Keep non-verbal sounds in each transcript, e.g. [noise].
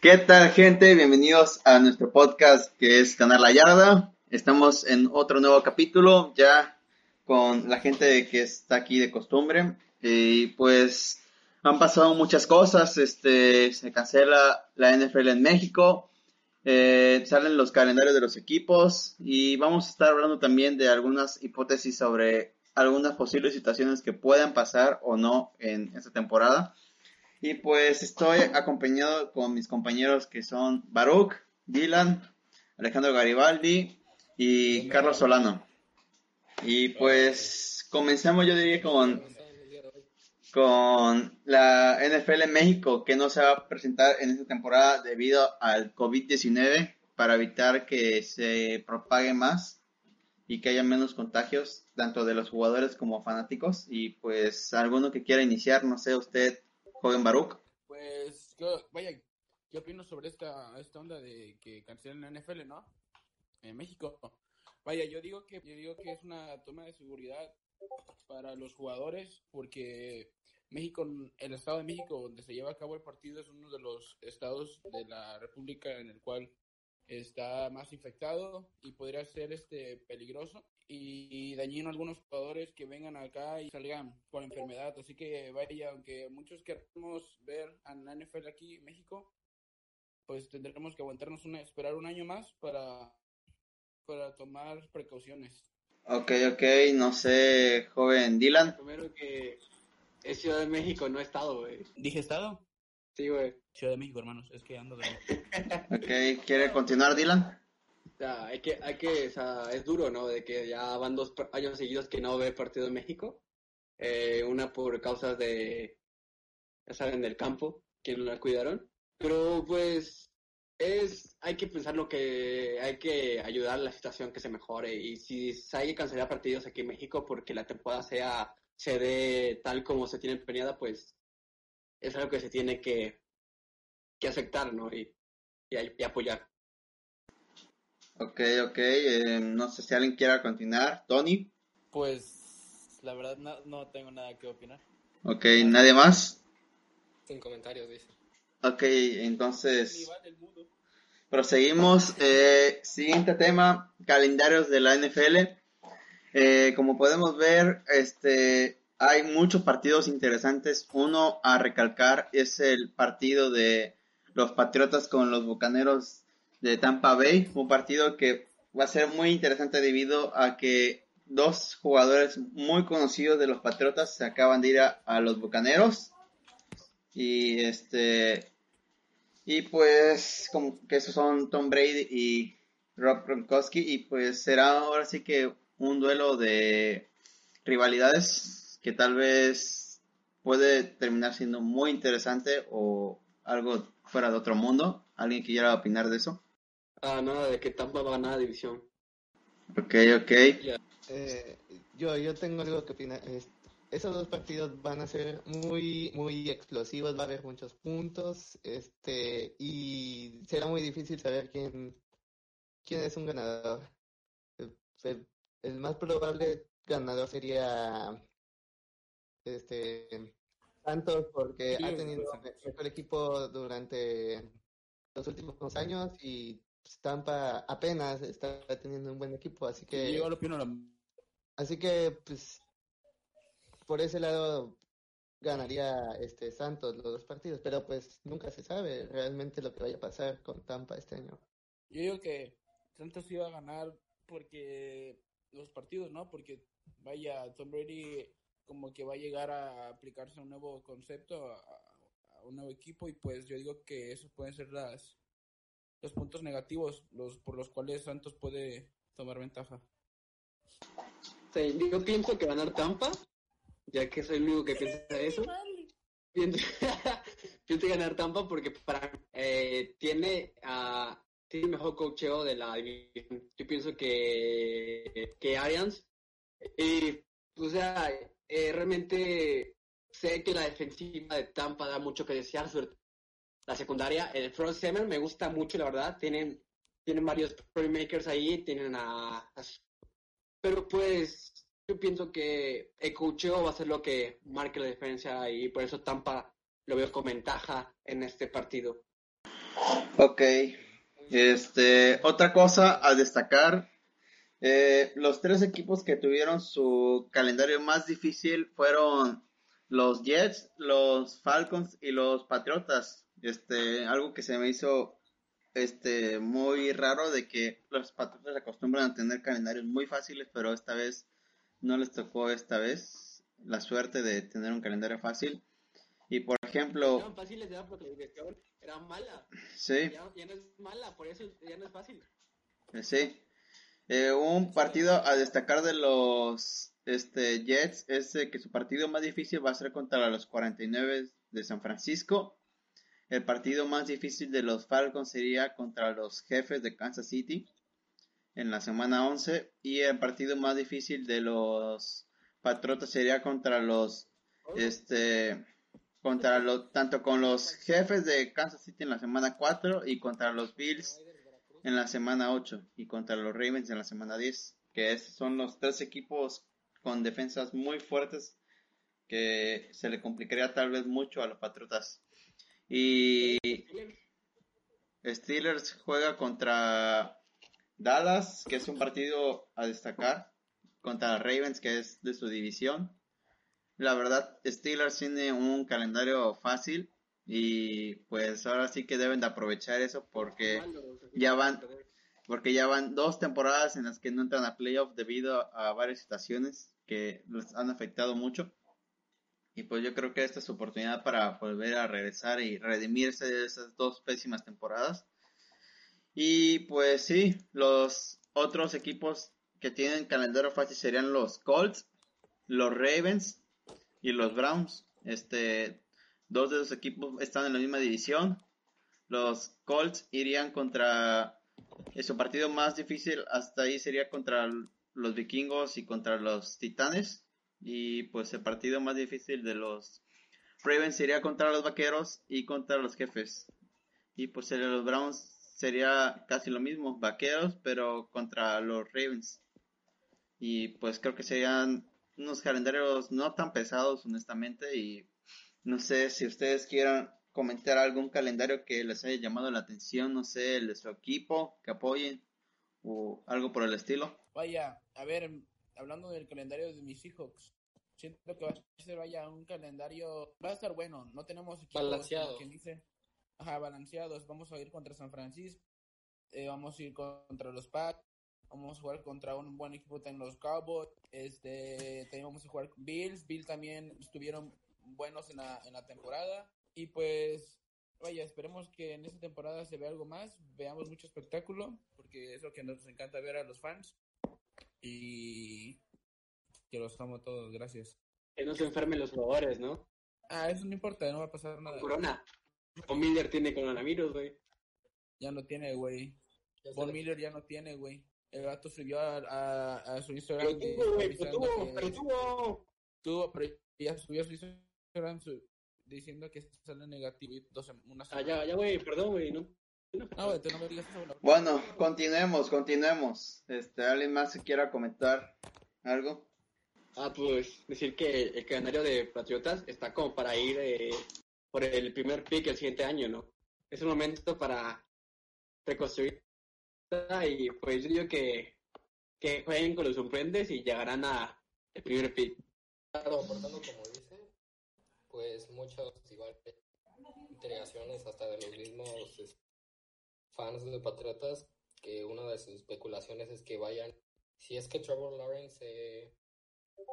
¿Qué tal, gente? Bienvenidos a nuestro podcast que es Ganar la Yarda. Estamos en otro nuevo capítulo, ya con la gente que está aquí de costumbre. Y pues han pasado muchas cosas. Este, se cancela la NFL en México. eh, salen los calendarios de los equipos y vamos a estar hablando también de algunas hipótesis sobre algunas posibles situaciones que puedan pasar o no en esta temporada. Y pues estoy acompañado con mis compañeros que son Baruch, Dylan, Alejandro Garibaldi y Carlos Solano. Y pues comencemos yo diría con, con la NFL en México que no se va a presentar en esta temporada debido al COVID-19 para evitar que se propague más y que haya menos contagios tanto de los jugadores como fanáticos. Y pues alguno que quiera iniciar, no sé, usted, joven Baruch. Pues, vaya, ¿qué opino sobre esta, esta onda de que cancelen la NFL, no? En México. Vaya, yo digo que yo digo que es una toma de seguridad para los jugadores porque México, el estado de México donde se lleva a cabo el partido es uno de los estados de la República en el cual está más infectado y podría ser este peligroso y dañino a algunos jugadores que vengan acá y salgan con enfermedad. Así que vaya, aunque muchos queremos ver a la NFL aquí en México, pues tendremos que aguantarnos una, esperar un año más para, para tomar precauciones. Ok, ok, no sé, joven Dylan. Primero que es Ciudad de México, no Estado, güey. ¿Dije estado? Sí, güey. Ciudad de México, hermanos. Es que ando de... Ok, ¿quiere continuar Dylan? Sea, hay que, hay que, es duro, ¿no? De que ya van dos años seguidos que no ve partido en México. Eh, una por causas de, ya saben, del campo, que no la cuidaron. Pero pues es, hay que pensar lo que, hay que ayudar a la situación que se mejore. Y si hay que cancelar partidos aquí en México porque la temporada sea, se dé tal como se tiene planeada, pues es algo que se tiene que, que aceptar, ¿no? Y, y apoyar. Ok, ok, eh, no sé si alguien quiera continuar. Tony. Pues la verdad no, no tengo nada que opinar. Ok, ¿nadie más? Sin comentarios, dice. Ok, entonces Iván, el mudo. proseguimos. Eh, siguiente tema, calendarios de la NFL. Eh, como podemos ver, este, hay muchos partidos interesantes. Uno a recalcar es el partido de los Patriotas con los Bucaneros de Tampa Bay. Un partido que va a ser muy interesante debido a que dos jugadores muy conocidos de los Patriotas se acaban de ir a, los Bucaneros. Y este y pues como que esos son Tom Brady y Rob Gronkowski y pues será ahora sí que un duelo de rivalidades que tal vez puede terminar siendo muy interesante o algo fuera de otro mundo. ¿Alguien quiera opinar de eso? Ah, nada de que Tampa va a ganar la división. Ok, ok. Eh, yo, yo tengo algo que opinar. Es- esos dos partidos van a ser muy, muy explosivos, va a haber muchos puntos, este, y será muy difícil saber quién, quién es un ganador. El, el- más probable ganador sería este Santos porque Sí, ha tenido el mejor equipo durante los últimos años y pues, Tampa apenas está teniendo un buen equipo, así que Yo lo opino la... Así que, pues, por ese lado ganaría este Santos los dos partidos, pero pues nunca se sabe realmente lo que vaya a pasar con Tampa este año. Yo digo que Santos iba a ganar porque los partidos, ¿no? Porque vaya, Tom Brady como que va a llegar a aplicarse un nuevo concepto, a, a un nuevo equipo y pues yo digo que esos pueden ser las los puntos negativos los por los cuales Santos puede tomar ventaja. Sí, yo pienso que ganar Tampa, ya que soy el único que piensa eso. Pienso, [laughs] pienso ganar Tampa porque para eh, tiene a tiene el mejor cocheo de la división. Yo pienso que que Arians y o sea eh, realmente sé que la defensiva de Tampa da mucho que desear, sobre todo la secundaria, el front seven me gusta mucho la verdad, tienen tienen varios playmakers ahí, tienen a, pero pues yo pienso que el cocheo va a ser lo que marque la diferencia y por eso Tampa lo veo con ventaja en este partido. Ok. Este, otra cosa a destacar, eh, los tres equipos que tuvieron su calendario más difícil fueron los Jets, los Falcons y los Patriotas. Este, algo que se me hizo este muy raro de que los Patriotas acostumbran a tener calendarios muy fáciles, pero esta vez no les tocó esta vez la suerte de tener un calendario fácil. Y por ejemplo, Eran fáciles ya porque la dirección era mala. sí, Ya, ya no es mala, por eso ya no es fácil. Eh, Sí. Eh, un partido a destacar de los este, Jets es eh, que su partido más difícil va a ser contra los 49 de San Francisco. El partido más difícil de los Falcons sería contra los jefes de Kansas City en la semana 11. Y el partido más difícil de los Patriotas sería contra los este contra los tanto con los jefes de Kansas City en la semana 4 y contra los Bills en la semana 8 y contra los Ravens en la semana 10, que es- son los tres equipos con defensas muy fuertes que se le complicaría tal vez mucho a los Patriotas. Y Steelers juega contra Dallas, que es un partido a destacar, contra Ravens, que es de su división. La verdad, Steelers tiene un calendario fácil y pues ahora sí que deben de aprovechar eso porque ya van- porque ya van dos temporadas en las que no entran a playoff debido a varias situaciones que les han afectado mucho. Y pues yo creo que esta es su oportunidad para volver a regresar y redimirse de esas dos pésimas temporadas. Y pues sí, los otros equipos que tienen calendario fácil serían los Colts, los Ravens y los Browns. Este, dos de esos equipos están en la misma división. Los Colts irían contra eh, su partido más difícil hasta ahí sería contra los vikingos y contra los titanes. Y pues el partido más difícil de los Ravens sería contra los vaqueros y contra los jefes. Y pues el de los Browns sería casi lo mismo, vaqueros, pero contra los Ravens. Y pues creo que serían unos calendarios no tan pesados, honestamente. Y no sé si ustedes quieran comentar algún calendario que les haya llamado la atención, no sé, el de su equipo, que apoyen o algo por el estilo. Vaya, a ver, hablando del calendario de mis Seahawks, siento que va a ser, vaya, un calendario, va a estar bueno, no tenemos equipos, como Balanceado. quien dice, ajá, balanceados, vamos a ir contra San Francisco, eh, vamos a ir contra los Pats, vamos a jugar contra un buen equipo en los Cowboys, este, también vamos a jugar con Bills, Bills también estuvieron buenos en la, en la temporada, y pues, vaya, esperemos que en esta temporada se vea algo más, veamos mucho espectáculo, porque es lo que nos encanta ver a los fans. Y que los amo todos, gracias. Que no se enfermen los jugadores, ¿no? Ah, eso no importa, no va a pasar nada. Corona. O Miller tiene coronavirus, güey. Ya no tiene, güey. Von le- Miller ya no tiene, güey. El gato subió a, a, a su Instagram. Pero tuvo, güey, pero tuvo, pero tuvo. tuvo, pero ya subió a su Instagram su- diciendo que sale negativo y dos, una Ah, semana. ya, ya, güey, perdón, güey. No, Güey. Bueno, continuemos, continuemos. Este, ¿alguien más que quiera comentar algo? Ah, pues decir que el calendario de Patriotas está como para ir eh, por el primer pick el siguiente año, ¿no? Es un momento para reconstruir y pues yo digo que, que jueguen con los sorprendes y llegarán a el primer pick. Claro, aportando como dice, pues muchos igual integraciones hasta de los mismos es, fans de Patriotas, que una de sus especulaciones es que vayan, si es que Trevor Lawrence eh,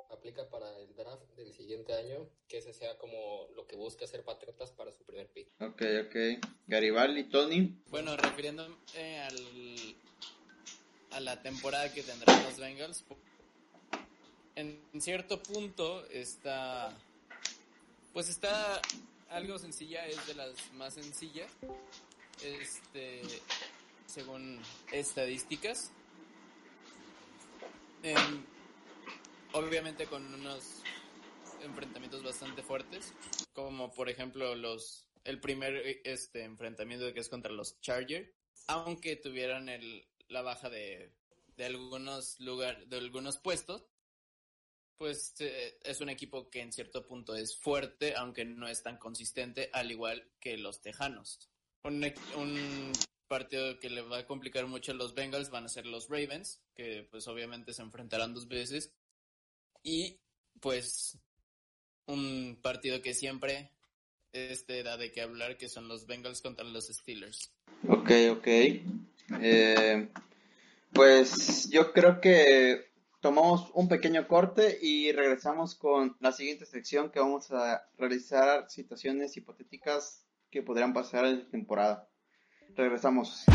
aplica para el draft del siguiente año, que ese sea como lo que busca hacer Patriotas para su primer pick. Ok, ok. Garibaldi, Tony. Bueno, refiriéndome al, a la temporada que tendrán los Bengals, en cierto punto está, pues está algo sencilla, es de las más sencillas, este, según estadísticas. Em, obviamente con unos enfrentamientos bastante fuertes, como por ejemplo los el primer eh, este enfrentamiento que es contra los Chargers, aunque tuvieran el, la baja de, de algunos lugar, de algunos puestos, pues eh, es un equipo que en cierto punto es fuerte, aunque no es tan consistente, al igual que los Tejanos. Un, partido que le va a complicar mucho a los Bengals van a ser los Ravens, que pues obviamente se enfrentarán dos veces. Y pues un partido que siempre este da de qué hablar, que son los Bengals contra los Steelers. Ok, ok. Eh, pues yo creo que tomamos un pequeño corte y regresamos con la siguiente sección que vamos a realizar situaciones hipotéticas que podrían pasar en la temporada. Regresamos.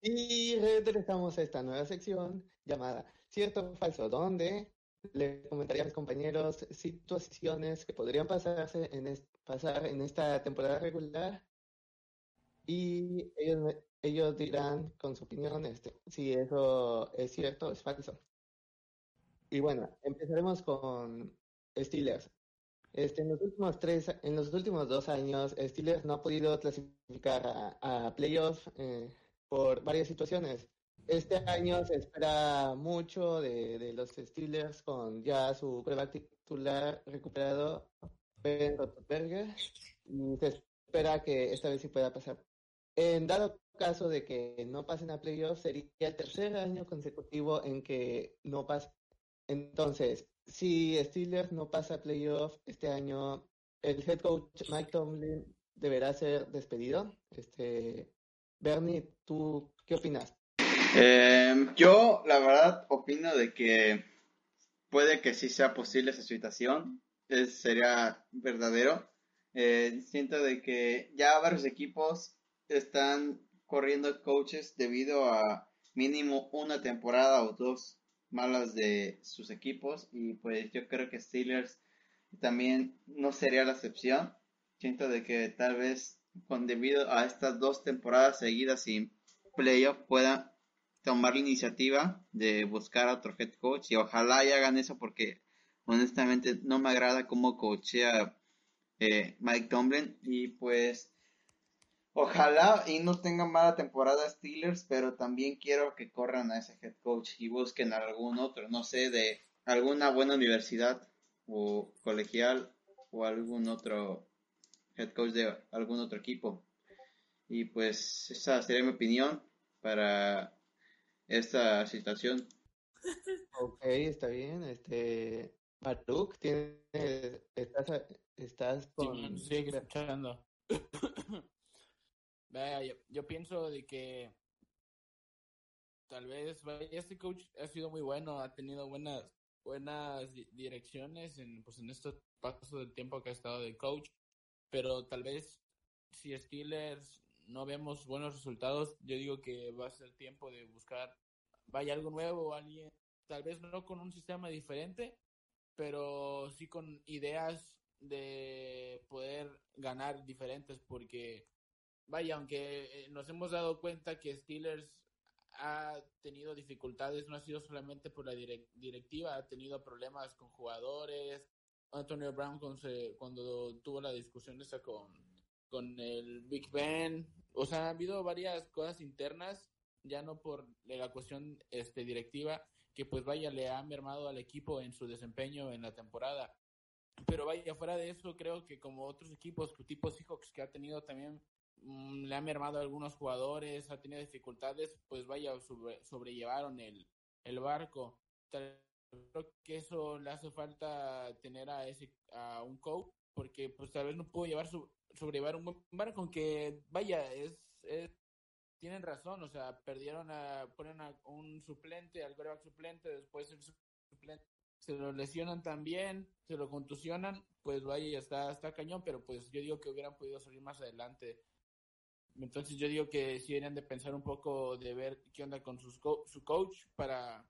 Y regresamos a esta nueva sección llamada Cierto o Falso, donde le comentaría a mis compañeros situaciones que podrían pasarse en pasar en esta temporada regular y ellos, ellos dirán con su opinión este, si eso es cierto o es falso. Y bueno, empezaremos con Steelers. Este, en los últimos tres, en los últimos dos años, Steelers no ha podido clasificar a, a playoffs eh, por varias situaciones. Este año se espera mucho de, de los Steelers con ya su prueba titular recuperado, Ben Roethlisberger, y se espera que esta vez sí pueda pasar. En dado caso de que no pasen a playoffs, sería el tercer año consecutivo en que no pasa. Entonces, si Steelers no pasa a playoffs este año, el head coach Mike Tomlin deberá ser despedido. Este, Bernie, ¿tú qué opinas? Eh, yo, la verdad, opino de que puede que sí sea posible esa situación. Es, sería verdadero. Eh, siento de que ya varios equipos están corriendo coaches debido a mínimo una temporada o dos malas de sus equipos y pues yo creo que Steelers también no sería la excepción. Siento de que tal vez con debido a estas dos temporadas seguidas sin playoff pueda tomar la iniciativa de buscar a otro head coach y ojalá y hagan eso porque honestamente no me agrada cómo coachea eh, Mike Tomlin y pues ojalá y no tengan mala temporada Steelers pero también quiero que corran a ese head coach y busquen a algún otro no sé de alguna buena universidad o colegial o algún otro head coach de algún otro equipo y pues esa sería mi opinión para esta situación. Ok, está bien. Este, tienes, estás, estás con... Sí, escuchando. [clears throat] Yo, pienso de que tal vez este coach ha sido muy bueno, ha tenido buenas buenas direcciones en pues en estos pasos del tiempo que ha estado de coach, pero tal vez si Steelers no vemos buenos resultados, yo digo que va a ser tiempo de buscar, vaya algo nuevo, alguien, tal vez no con un sistema diferente, pero sí con ideas de poder ganar diferentes, porque vaya, aunque eh, nos hemos dado cuenta que Steelers ha tenido dificultades, no ha sido solamente por la directiva, ha tenido problemas con jugadores, Antonio Brown cuando tuvo la discusión esa con con el Big Ben, o sea, ha habido varias cosas internas, ya no por la cuestión este directiva, que pues vaya, le ha mermado al equipo en su desempeño en la temporada. Pero vaya, fuera de eso, creo que como otros equipos, tipo Seahawks, que ha tenido también, le ha mermado algunos jugadores, ha tenido dificultades, pues vaya, sobrellevaron el, el barco. Creo que eso le hace falta tener a ese a un coach porque pues tal vez no pudo llevar su, sobrellevar un buen barco, aunque vaya, es, tienen razón, o sea, perdieron a, ponen a un suplente, al quarterback suplente, después el suplente se lo lesionan también, se lo contusionan, pues vaya, ya está, está cañón, pero pues yo digo que hubieran podido salir más adelante. Entonces yo digo que sí deberían de pensar un poco de ver qué onda con sus su coach para,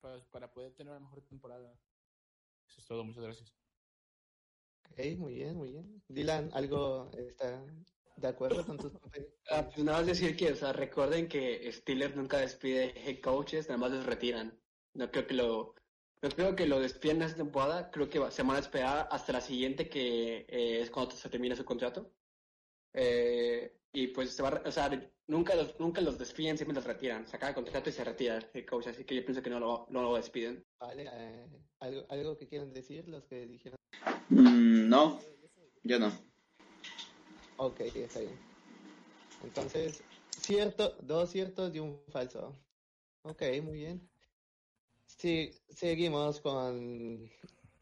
para, para poder tener una mejor temporada. Eso es todo, muchas gracias. Ok, muy bien, muy bien. Dylan, ¿algo está de acuerdo con tus compañeros? Ah, pues nada más decir que, o sea, recuerden que Steelers nunca despide head coaches, nada más los retiran. No creo que lo, no creo que lo despidan esta temporada, creo que se van a esperar hasta la siguiente que eh, es cuando se termine su contrato. Eh, y pues se va, o sea, nunca los, nunca los despiden, siempre los retiran. Se acaba el contrato y se retira el coach, así que yo pienso que no lo, no lo despiden. Vale, eh, ¿algo, ¿algo que quieran decir los que dijeron? Mm, no. Yo no. Ok, está bien. Entonces, cierto, dos ciertos y un falso. Ok, muy bien. Sí, seguimos con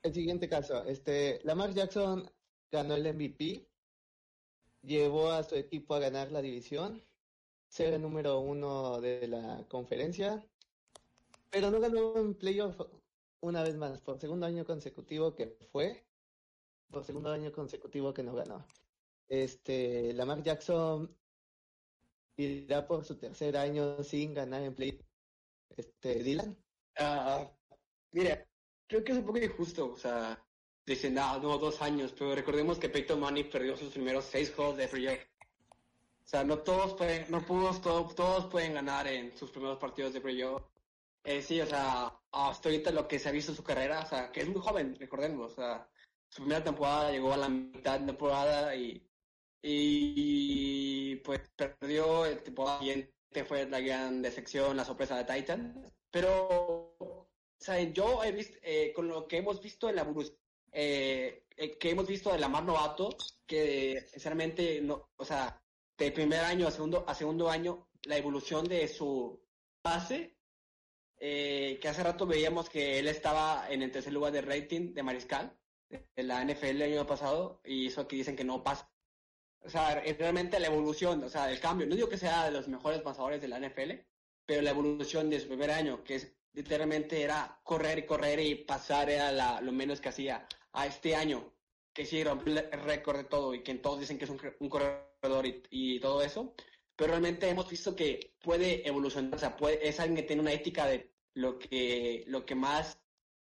el siguiente caso. Este, Lamar Jackson ganó el MVP, llevó a su equipo a ganar la división, ser el número uno de la conferencia, pero no ganó en playoff una vez más, por segundo año consecutivo que fue, por segundo año consecutivo que no ganó. Este, Lamar Jackson irá por su tercer año sin ganar en play. Este, Dylan. Ah, mira, creo que es un poco injusto, o sea, dicen, ah, no, dos años, pero recordemos que Peyton Manning perdió sus primeros seis juegos de playoff. O sea, no todos pueden, no todos, todos, todos pueden ganar en sus primeros partidos de playoff. Eh, sí, o sea, hasta ahorita lo que se ha visto en su carrera, o sea, que es muy joven, recordemos, o sea, su primera temporada llegó a la mitad de temporada y, y pues perdió el temporada siguiente fue la gran decepción, la sorpresa de Titan, pero, o sea, yo he visto, eh, con lo que hemos visto en la evolución, eh, eh, que hemos visto de la Mar Novato, que sinceramente, no, o sea, de primer año a segundo, a segundo año, la evolución de su base eh, que hace rato veíamos que él estaba en el tercer lugar de rating de Mariscal en la NFL el año pasado y eso que dicen que no pasa. O sea, es realmente la evolución, o sea, el cambio. No digo que sea de los mejores pasadores de la NFL, pero la evolución de su primer año, que es, literalmente era correr y correr y pasar era la, lo menos que hacía, a este año, que sí rompe el récord de todo y que todos dicen que es un, un corredor y, y, todo eso, pero realmente hemos visto que puede evolucionar, o sea, puede, es alguien que tiene una ética de lo que, lo que más,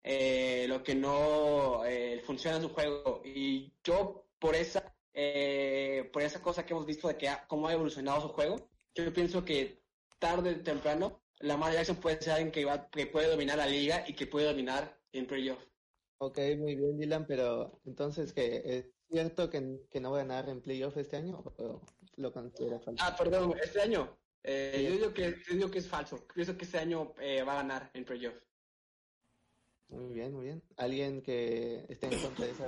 eh, lo que no eh, funciona en su juego. Y yo, por esa, eh, por esa cosa que hemos visto de que ha, cómo ha evolucionado su juego, yo pienso que tarde o temprano, Lamar Jackson puede ser alguien que, va, que puede dominar la liga y que puede dominar en playoff. Ok, muy bien, Dylan, pero entonces, que ¿es cierto que, que no va a ganar en playoff este año o lo considera falso? Ah, perdón, este año. Eh, yo, digo que, yo digo que es falso. Pienso que este año eh, va a ganar en playoff. Muy bien, muy bien. ¿Alguien que esté en contra de esa?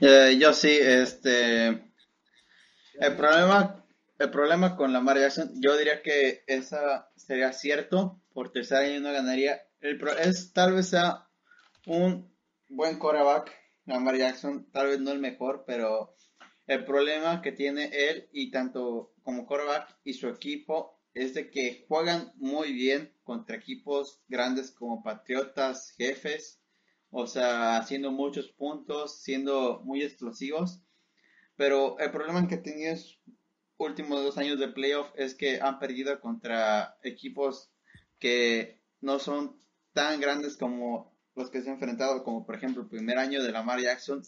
Eh, yo sí, este... El problema, el problema con Lamar Jackson, yo diría que esa sería cierto, por tercer año no ganaría. El pro, es tal vez sea un buen quarterback, Lamar Jackson, tal vez no el mejor, pero el problema que tiene él y tanto como quarterback y su equipo es de que juegan muy bien contra equipos grandes como Patriotas, Jefes, o sea, haciendo muchos puntos, siendo muy explosivos. Pero el problema que han últimos dos años de playoff es que han perdido contra equipos que no son tan grandes como los que se han enfrentado, como por ejemplo el primer año de Lamar Jackson,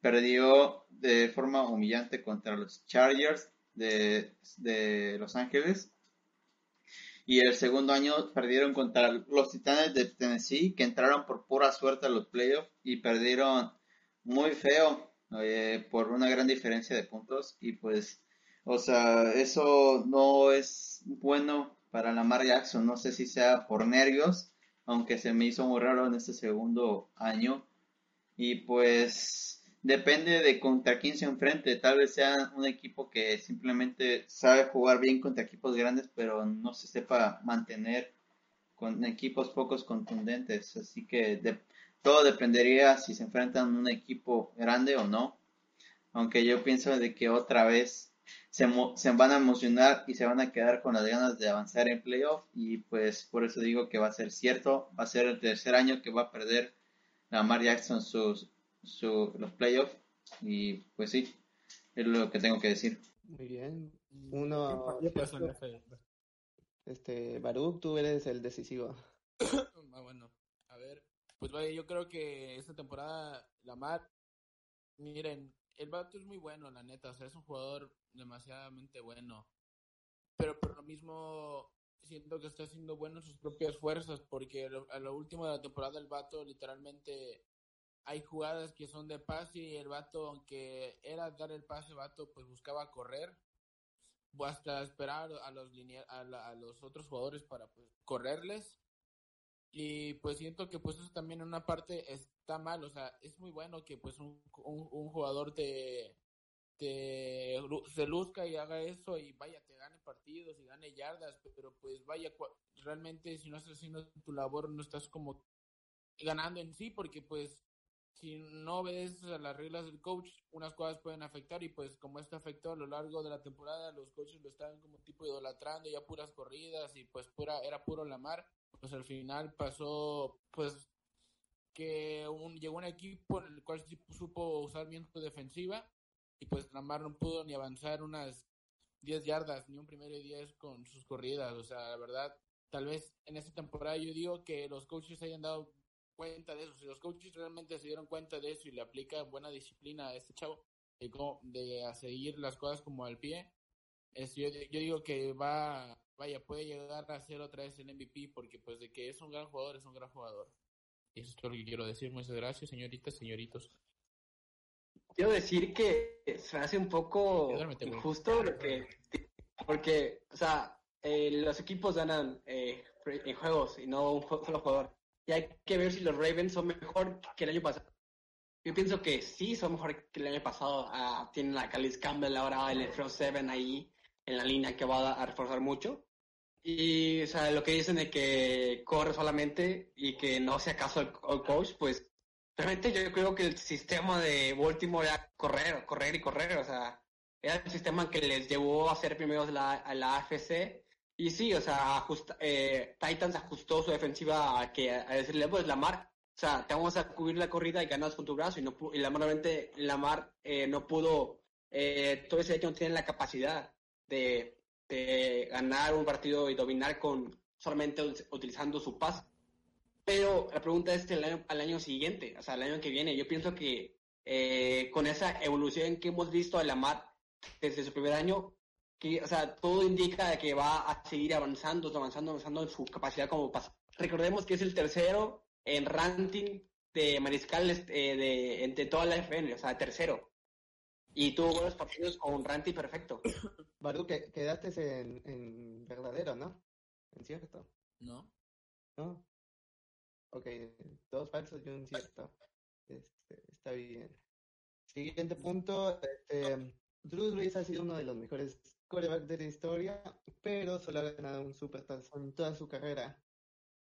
perdió de forma humillante contra los Chargers de, de Los Ángeles. Y el segundo año perdieron contra los Titanes de Tennessee, que entraron por pura suerte a los playoffs y perdieron muy feo eh, por una gran diferencia de puntos. Y pues, o sea, eso no es bueno para Lamar Jackson. No sé si sea por nervios, aunque se me hizo muy raro en este segundo año. Y pues depende de contra quién se enfrente. Tal vez sea un equipo que simplemente sabe jugar bien contra equipos grandes, pero no se sepa mantener con equipos pocos contundentes. Así que de, todo dependería si se enfrentan a un equipo grande o no. Aunque yo pienso de que otra vez se, se van a emocionar y se van a quedar con las ganas de avanzar en playoff. Y pues por eso digo que va a ser cierto. Va a ser el tercer año que va a perder Lamar Jackson sus su, los playoffs y pues sí, es lo que tengo que decir. Muy bien. Uno. Este, Baruch, tú eres el decisivo. [coughs] ah, bueno, a ver, pues vaya, yo creo que esta temporada Lamar, miren, el vato es muy bueno, la neta, o sea, es un jugador demasiadamente bueno. Pero por lo mismo siento que está haciendo bueno sus propias fuerzas, porque a lo último de la temporada el vato literalmente hay jugadas que son de pase y el vato, aunque era dar el pase, el vato pues buscaba correr o hasta esperar a los, a, la, a los otros jugadores para pues, correrles. Y pues siento que pues eso también en una parte está mal, o sea, es muy bueno que pues un, un, jugador te, te se luzca y haga eso y vaya, te gane partidos y gane yardas, pero pues vaya, realmente si no estás haciendo tu labor no estás como ganando en sí, porque pues si no ves las reglas del coach, unas cosas pueden afectar y pues como esto afectó a lo largo de la temporada, los coaches lo estaban como tipo idolatrando, ya puras corridas y pues pura, era puro la mar, pues al final pasó pues que un, llegó un equipo en el cual supo usar bien su defensiva y pues Lamar no pudo ni avanzar unas 10 yardas, ni un primero y 10 con sus corridas, o sea, la verdad, tal vez en esta temporada yo digo que los coaches hayan dado cuenta de eso, si los coaches realmente se dieron cuenta de eso y le aplican buena disciplina a este chavo de, de seguir las cosas como al pie, es, yo, yo digo que va, vaya, puede llegar a ser otra vez el MVP porque pues de que es un gran jugador, es un gran jugador. Y eso es todo lo que quiero decir. Muchas gracias, señoritas, señoritos. Quiero decir que se hace un poco injusto lo que, porque, o sea, eh, los equipos ganan eh, en juegos y no un solo jugador. Y hay que ver si los Ravens son mejor que el año pasado. Yo pienso que sí son mejor que el año pasado. Ah, tienen a Calis Campbell ahora, el Front 7 ahí en la línea que va a reforzar mucho. Y, o sea, lo que dicen de que corre solamente y que no sea caso al, coach, pues realmente yo creo que el sistema de Baltimore era correr, correr y correr. O sea, era el sistema que les llevó a ser primeros la, a la AFC y sí, o sea, eh, Titans ajustó su defensiva a, que, decirle, pues Lamar, o sea, te vamos a cubrir la corrida y ganas con tu brazo. Y, no, y Lamar, Lamar eh, no pudo, eh, todo ese hecho no tiene la capacidad de, ganar un partido y dominar con solamente utilizando su paz. Pero la pregunta es el año, al año siguiente, o sea, el año que viene. Yo pienso que eh, con esa evolución que hemos visto a Lamar desde su primer año, o sea, todo indica que va a seguir avanzando, avanzando, avanzando en su capacidad como pasa. Recordemos que es el tercero en ranking de mariscales eh, de, entre toda la FN, o sea, tercero. Y tuvo buenos partidos con un ranking perfecto. [coughs] Baru, que quedaste en, en verdadero, ¿no? ¿En cierto? No. ¿No? Ok, dos falsos y un cierto. Este, está bien. Siguiente punto. Este, Drew Brees ha sido uno de los mejores coreback de la historia, pero solo ha ganado un supertazón en toda su carrera.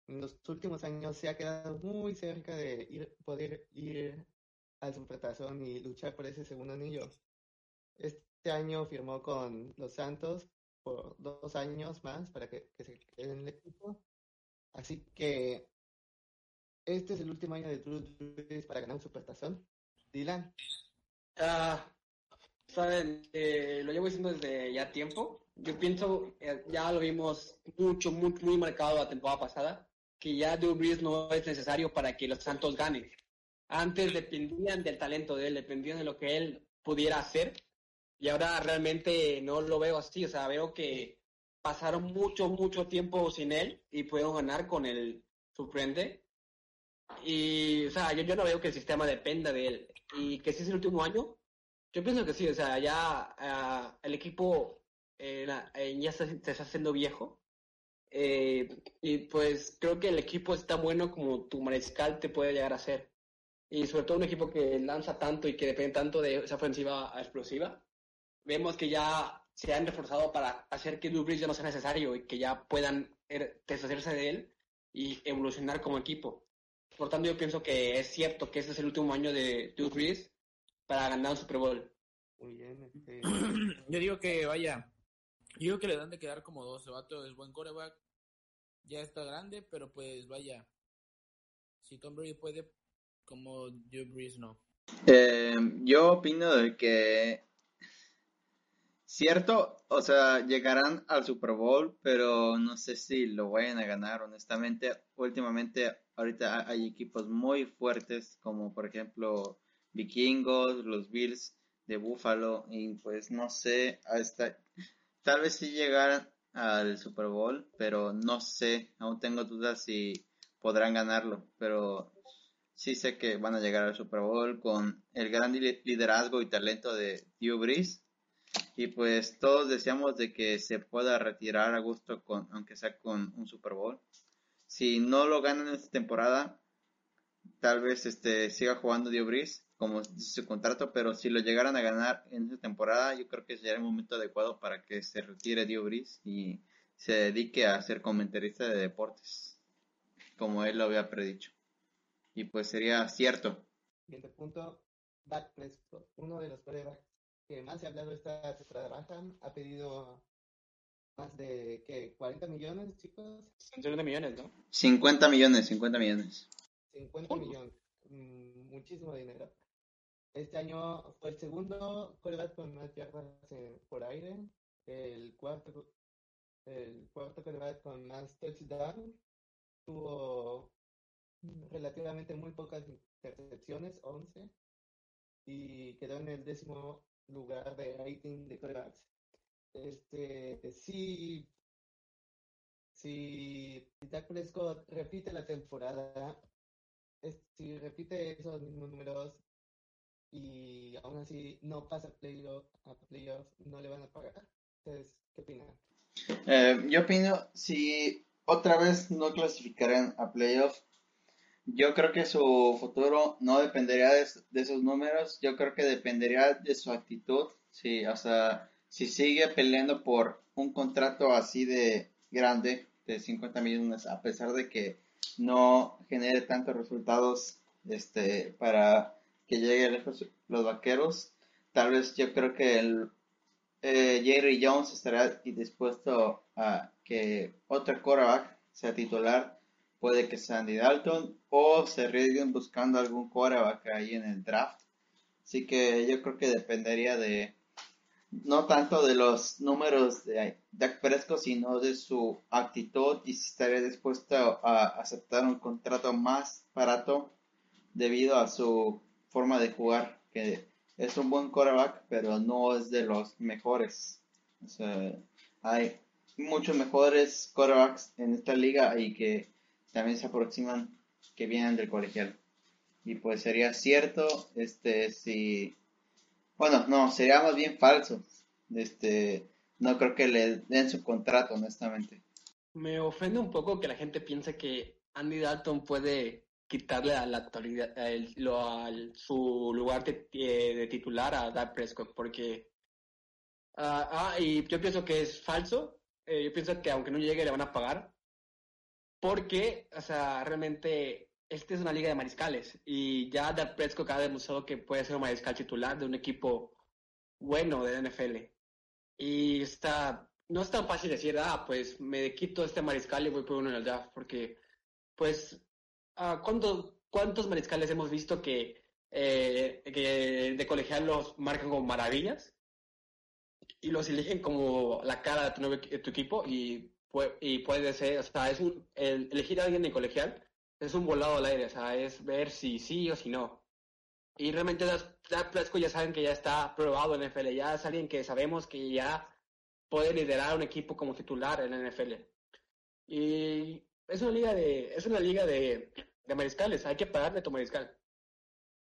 En los últimos años se ha quedado muy cerca de ir, poder ir al supertazón y luchar por ese segundo anillo. Este año firmó con los Santos por dos años más para que, se quede en el equipo. Así que este es el último año de Drew para ganar un supertazón. Dylan. Ah, Saben, eh, lo llevo diciendo desde ya tiempo. Yo pienso, eh, ya lo vimos mucho, muy, muy marcado la temporada pasada, que ya Drew Brees no es necesario para que los Santos ganen. Antes dependían del talento de él, dependían de lo que él pudiera hacer, y ahora realmente no lo veo así. O sea, veo que pasaron mucho, mucho tiempo sin él y pudieron ganar con el sorprende. Y, o sea, yo, yo no veo que el sistema dependa de él. Y que si es el último año, yo pienso que sí, o sea, ya uh, el equipo eh, eh, ya se, se, está haciendo viejo. Eh, y pues creo que el equipo es tan bueno como tu mariscal te puede llegar a ser. Y sobre todo un equipo que lanza tanto y que depende tanto de esa ofensiva explosiva. Vemos que ya se han reforzado para hacer que Drew ya no sea necesario y que ya puedan er, deshacerse de él y evolucionar como equipo. Por tanto, yo pienso que es cierto que este es el último año de Drew Brees para ganar un Super Bowl. Muy bien. Este... [clears throat] Yo digo que vaya, yo digo que le dan de quedar como dos. Vato es buen coreback, ya está grande, pero pues vaya, si Tom Brady puede, como Drew Brees no. Eh, yo opino de que cierto, o sea, llegarán al Super Bowl, pero no sé si lo vayan a ganar, honestamente. Últimamente, ahorita hay equipos muy fuertes, como por ejemplo vikingos, los Bills de Buffalo y pues no sé, hasta tal vez sí llegar al Super Bowl, pero no sé, aún tengo dudas si podrán ganarlo, pero sí sé que van a llegar al Super Bowl con el gran liderazgo y talento de Drew Brees y pues todos deseamos de que se pueda retirar a gusto con aunque sea con un Super Bowl. si no lo ganan esta temporada, tal vez este siga jugando Dio Breeze, como su contrato, pero si lo llegaran a ganar en esta temporada, yo creo que sería el momento adecuado para que se retire Dio Breeze y se dedique a ser comentarista de deportes, como él lo había predicho. Y pues sería cierto. Siguiente punto, Dak Prescott, uno de los corebacks que más se ha hablado esta temporada baja, ha pedido más de, ¿qué? ¿40 millones, chicos? 50 millones, ¿no? 50 millones, 50 millones. 50 millones, mm, muchísimo dinero. Este año fue el segundo quarterback con más yardas eh, por aire, el cuarto, el cuarto quarterback con más touchdown, tuvo relativamente muy pocas intercepciones, 11, y quedó en el décimo lugar de rating de quarterbacks. Este, sí, si Dak Prescott repite la temporada, es- si repite esos mismos números y aún así no pasa a playoffs, no le van a pagar. Entonces, ¿qué opinan? Eh, yo opino, si otra vez no clasificaran a playoff, yo creo que su futuro no dependería de, es- de esos números, yo creo que dependería de su actitud, sí, o si sigue peleando por un contrato así de grande, de 50 millones, a pesar de que no genere tantos resultados este, para que llegue lejos los vaqueros, tal vez yo creo que el, eh, Jerry Jones estará dispuesto a que otro quarterback sea titular. Puede que sea Andy Dalton o se arriesguen buscando algún quarterback ahí en el draft. Así que yo creo que dependería de no tanto de los números de Dak Prescott, sino de su actitud y si estaría dispuesto a aceptar un contrato más barato debido a su forma de jugar, que es un buen quarterback, pero no es de los mejores. Hay muchos mejores quarterbacks en esta liga y que también se aproximan que vienen del colegial. Y pues sería cierto, este, si, bueno, no, sería más bien falso. Este, no creo que le den su contrato, honestamente. Me ofende un poco que la gente piense que Andy Dalton puede quitarle a la actualidad el- lo- al- su lugar de, eh, de titular a Dak Prescott, porque ah, ah, y yo pienso que es falso. eh, yo pienso que aunque no llegue le van a pagar, porque, o sea, realmente esta es una liga de mariscales y ya Dak Prescott ha demostrado que puede ser un mariscal titular de un equipo bueno de NFL. Y está, no es tan fácil decir, ah, pues me quito este mariscal y voy por uno en el draft, porque, pues, ah, ¿cuántos, ¿cuántos mariscales hemos visto que, eh, que de colegial los marcan como maravillas y los eligen como la cara de tu, de tu equipo y, y puede ser, o sea, es un, el- elegir a alguien de colegial es un volado al aire, o sea, es ver si sí o si no. Y realmente Dak Prescott ya saben que ya está probado en la NFL, ya es alguien que sabemos que ya puede liderar un equipo como titular en la NFL. Y es una liga de, es una liga de, de mariscales, hay que pagarle a tu mariscal.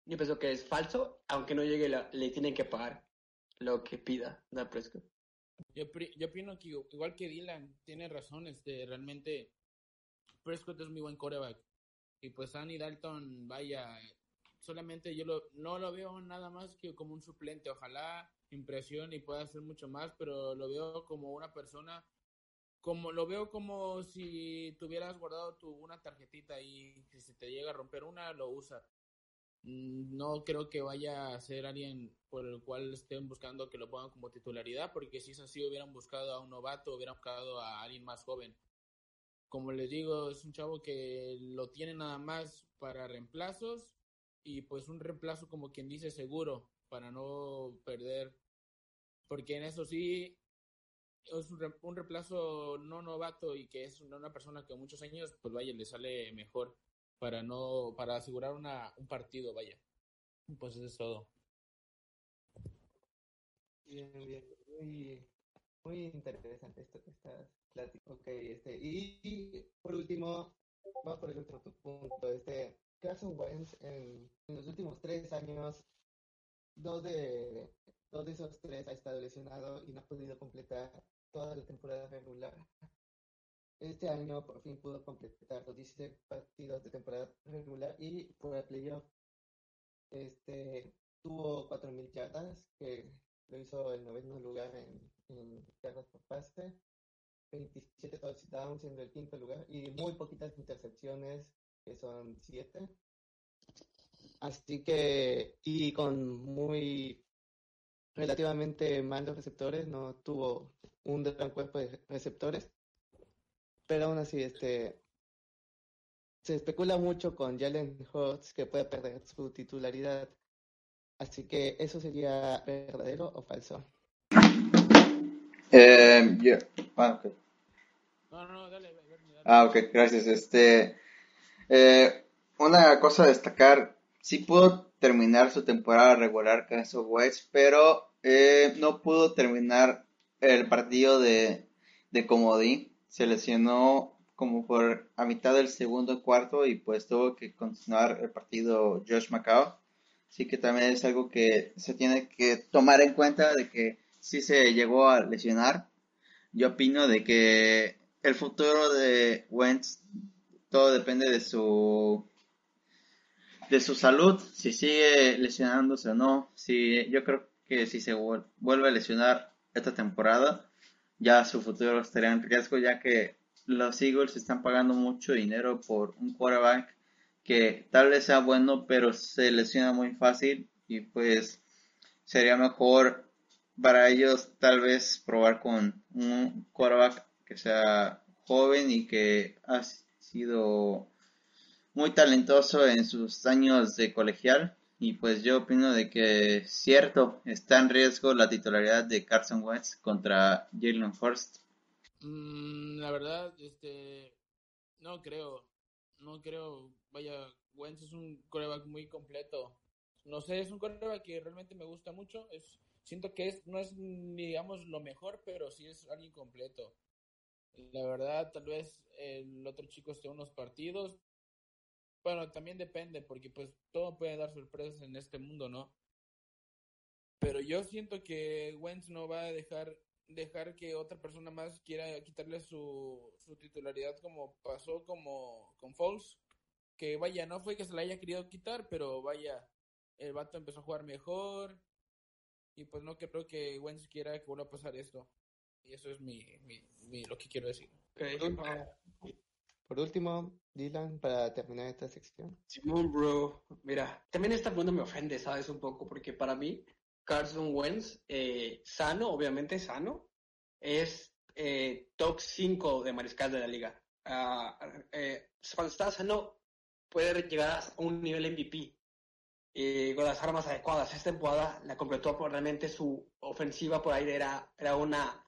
Yo pienso que es falso, aunque no llegue, le tienen que pagar lo que pida Dak Prescott. Yo, yo opino que igu- igual que Dylan tiene razón, este, realmente Prescott es muy buen coreback. Y pues Andy Dalton, vaya, solamente yo lo, no lo veo nada más que como un suplente. Ojalá impresione y pueda hacer mucho más, pero lo veo como una persona, como lo veo como si tuvieras guardado tu una tarjetita y si se te llega a romper una, lo usa. Mm, No creo que vaya a ser alguien por el cual estén buscando que lo pongan como titularidad, porque si es así hubieran buscado a un novato, hubieran buscado a alguien más joven. Como les digo, es un chavo que lo tiene nada más para reemplazos y pues un reemplazo como quien dice seguro para no perder, porque en eso sí es un, re- un reemplazo no novato y que es una persona que muchos años pues vaya le sale mejor para no para asegurar una, un partido vaya pues eso es todo Bien, bien, muy, muy interesante esto que estás platicando. Ok, este, y, por último, vamos por el último punto, este, Carson Wentz en, en los últimos tres años, dos de, dos de esos tres ha estado lesionado y no ha podido completar toda la temporada regular. Este año por fin pudo completar los 16 partidos de temporada regular y por el playoff. Este, tuvo 4.000 yardas, que lo hizo el noveno lugar en, en yardas por pase, 27 touchdowns siendo el quinto lugar y muy poquitas intercepciones, que son 7. Así que, y con muy relativamente malos receptores, no tuvo un gran cuerpo de receptores, pero aún así, este, se especula mucho con Jalen Hurts que puede perder su titularidad. Así que eso sería verdadero o falso. Eh, yo- ah, ok. No, no, dale, dale, dale. Ah, ok, gracias. Este, eh, una cosa a destacar, sí pudo terminar su temporada regular Carson Wentz, pero eh, no pudo terminar el partido de, de comodín. Se lesionó como por a mitad del segundo cuarto y pues tuvo que continuar el partido Josh McCown. Así que también es algo que se tiene que tomar en cuenta de que sí se llegó a lesionar. Yo opino de que el futuro de Wentz todo depende de su de su salud, si sigue lesionándose o no. Si yo creo que si se vuel- vuelve a lesionar esta temporada, ya su futuro estaría en riesgo, ya que los Eagles están pagando mucho dinero por un quarterback que tal vez sea bueno, pero se lesiona muy fácil y pues sería mejor para ellos tal vez probar con un quarterback que sea joven y que ha sido muy talentoso en sus años de colegial y pues yo opino de que cierto está en riesgo la titularidad de Carson Wentz contra Jalen Hurst. Mm, la verdad, este, no creo, no creo, vaya, Wentz es un coreback muy completo. No sé, es un coreback que realmente me gusta mucho. Siento que es, no es, digamos, lo mejor, pero sí es alguien completo. La verdad, tal vez el otro chico esté unos partidos. Bueno, también depende, porque pues todo puede dar sorpresas en este mundo, ¿no? Pero yo siento que Wentz no va a dejar dejar que otra persona más quiera quitarle su, su titularidad como pasó como con Foles. Que vaya, no fue que se la haya querido quitar, pero vaya, el vato empezó a jugar mejor. Y pues no creo que Wentz quiera que vuelva a pasar esto. Y eso es mi, mi, mi- lo que quiero decir. Por último, Dylan, para terminar esta sección. Simón, bro. Mira, también esta pregunta me ofende, ¿sabes? Un poco, porque para mí, Carson Wentz, eh, sano, obviamente sano, es eh, top 5 de mariscal de la liga. Ah, eh, cuando está sano, puede llegar a un nivel MVP. eh, con las armas adecuadas. Esta temporada la completó por realmente su ofensiva por aire era, era una,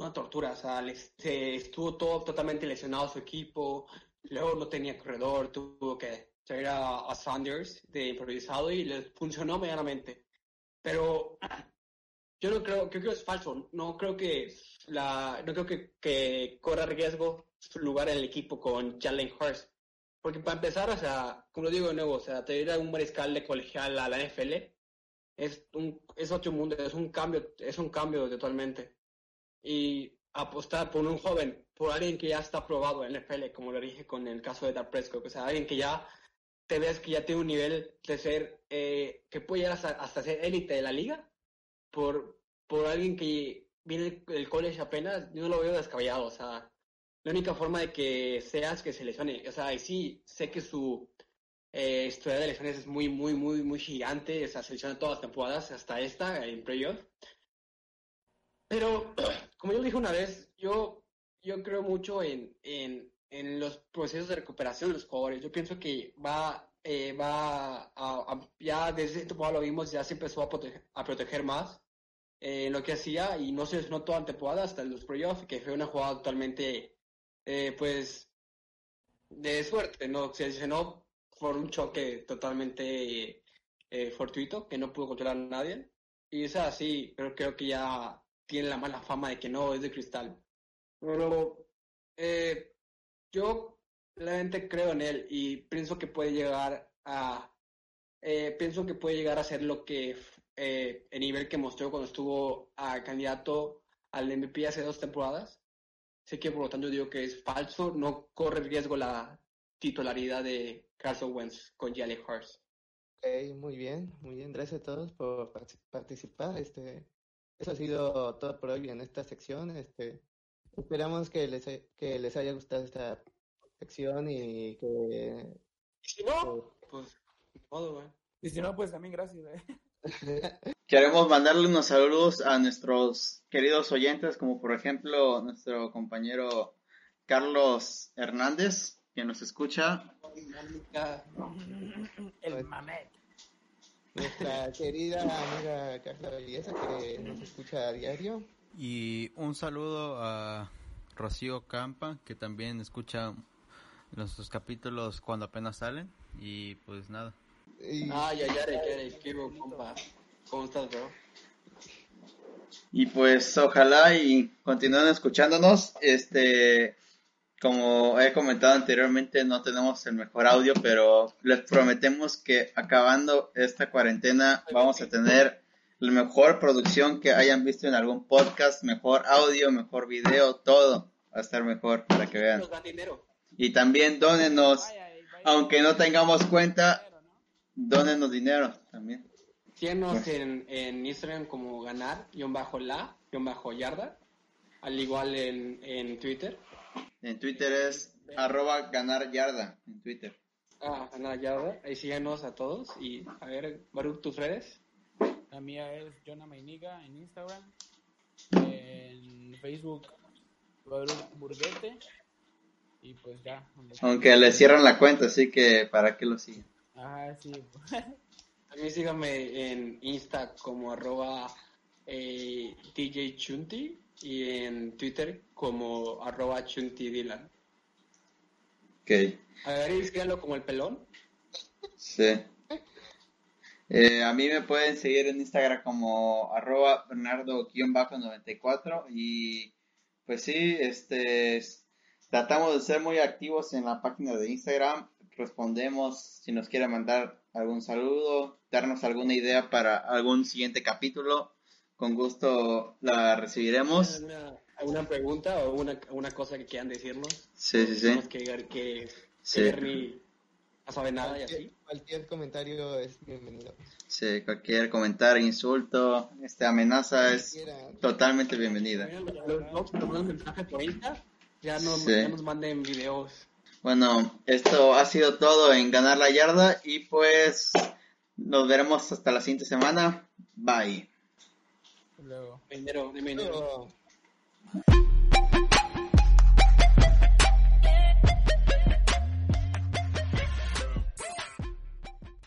una tortura. O sea, les- se estuvo todo totalmente lesionado su equipo. Luego no tenía corredor, tuvo que traer a, a Sanders de improvisado y les funcionó medianamente. Pero yo no creo, creo que es falso. No creo que la, no creo que, que corra riesgo su lugar en el equipo con Jalen Hurst. Porque para empezar, o sea, como lo digo de nuevo, o sea, traer a un mariscal de colegial a la NFL es un, es otro mundo, es un cambio, es un cambio totalmente. Y apostar por un joven, por alguien que ya está probado en NFL, como lo dije con el caso de Dak Prescott, o sea, alguien que ya te ves que ya tiene un nivel de ser, eh, que puede llegar hasta, hasta ser élite de la liga, por, por alguien que viene del college apenas, yo no lo veo descabellado, o sea, la única forma de que seas que se lesione, o sea, y sí, sé que su eh, historia de lesiones es muy, muy, muy, muy gigante, o sea, se lesiona todas las temporadas, hasta esta, en playoff, pero, [clears throat] como yo dije una vez, yo, yo creo mucho en, en, en los procesos de recuperación de los jugadores. Yo pienso que va, eh, va ya desde temporada lo vimos, ya se empezó a proteger, a proteger más eh, lo que hacía y no se lesionó toda temporada hasta los playoffs, que fue una jugada totalmente, eh, pues, de suerte, ¿no? Se lesionó por un choque totalmente eh, fortuito, que no pudo controlar a nadie. Y es así, pero creo que ya tiene la mala fama de que no es de cristal. Pero eh, yo realmente creo en él y pienso que puede llegar a eh, pienso que puede llegar a ser lo que eh, el nivel que mostró cuando estuvo a candidato al MVP hace dos temporadas. Así que por lo tanto digo que es falso, no corre riesgo la titularidad de Carson Wentz con Jalen Hurts. Ok, muy bien, muy bien. Gracias a todos por partic- participar. Este, eso ha sido todo por hoy en esta sección. Este, esperamos que les, que les haya gustado esta sección y que Y si no, pues, modo, güey. Y si no, pues también gracias. ¿eh? [laughs] Queremos mandarle unos saludos a nuestros queridos oyentes, como por ejemplo nuestro compañero Carlos Hernández, que nos escucha. El mamet. Nuestra [laughs] querida amiga Carla Belleza que nos escucha a diario. Y un saludo a Rocío Campa, que también escucha nuestros capítulos cuando apenas salen. Y pues nada. Y Ay, ay, ay, ay, quiero, compa. ¿Cómo estás, bro? Y pues ojalá y continúen escuchándonos. Este, como he comentado anteriormente, no tenemos el mejor audio, pero les prometemos que acabando esta cuarentena vamos a tener la mejor producción que hayan visto en algún podcast, mejor audio, mejor video, todo va a estar mejor para que vean. Y también dónenos, aunque no tengamos cuenta, dónenos dinero también. Síguenos en, en Instagram como ganar, guion bajo la, guion bajo yarda. Al igual en, en Twitter. En Twitter es arroba ganar yarda, en Twitter. Ah, ganar yarda. Ahí síguenos a todos. Y a ver, Baruch, tus redes. La mía es Jonah Mainiga en Instagram. En Facebook, Baruch Burguete. Y pues ya. Aunque le cierran la cuenta, así que para qué lo siguen. Ajá, sí. [laughs] También síganme en Insta como arroba eh, DJ Chunti y en Twitter como arroba Chunti Dylan. Ok, A ver, como el pelón. sí. Eh, a mí me pueden seguir en Instagram como arroba bernardo-94 y pues sí, este, tratamos de ser muy activos en la página de Instagram, respondemos si nos quieren mandar algún saludo, darnos alguna idea para algún siguiente capítulo, con gusto la recibiremos. ¿Alguna, alguna pregunta o una, una cosa que quieran decirnos? Sí, sí, sí. Tenemos que, que, que Sí. Bernie no sabe nada y así. cualquier comentario es bienvenido. Sí, cualquier comentario, insulto, este, amenaza es totalmente bienvenida. Los nos por Insta. Ya, no, Sí. ya nos manden videos. Bueno, esto ha sido todo en Ganar la Yarda y pues nos veremos hasta la siguiente semana. Bye. Luego. Dinero, dime dinero. Pero-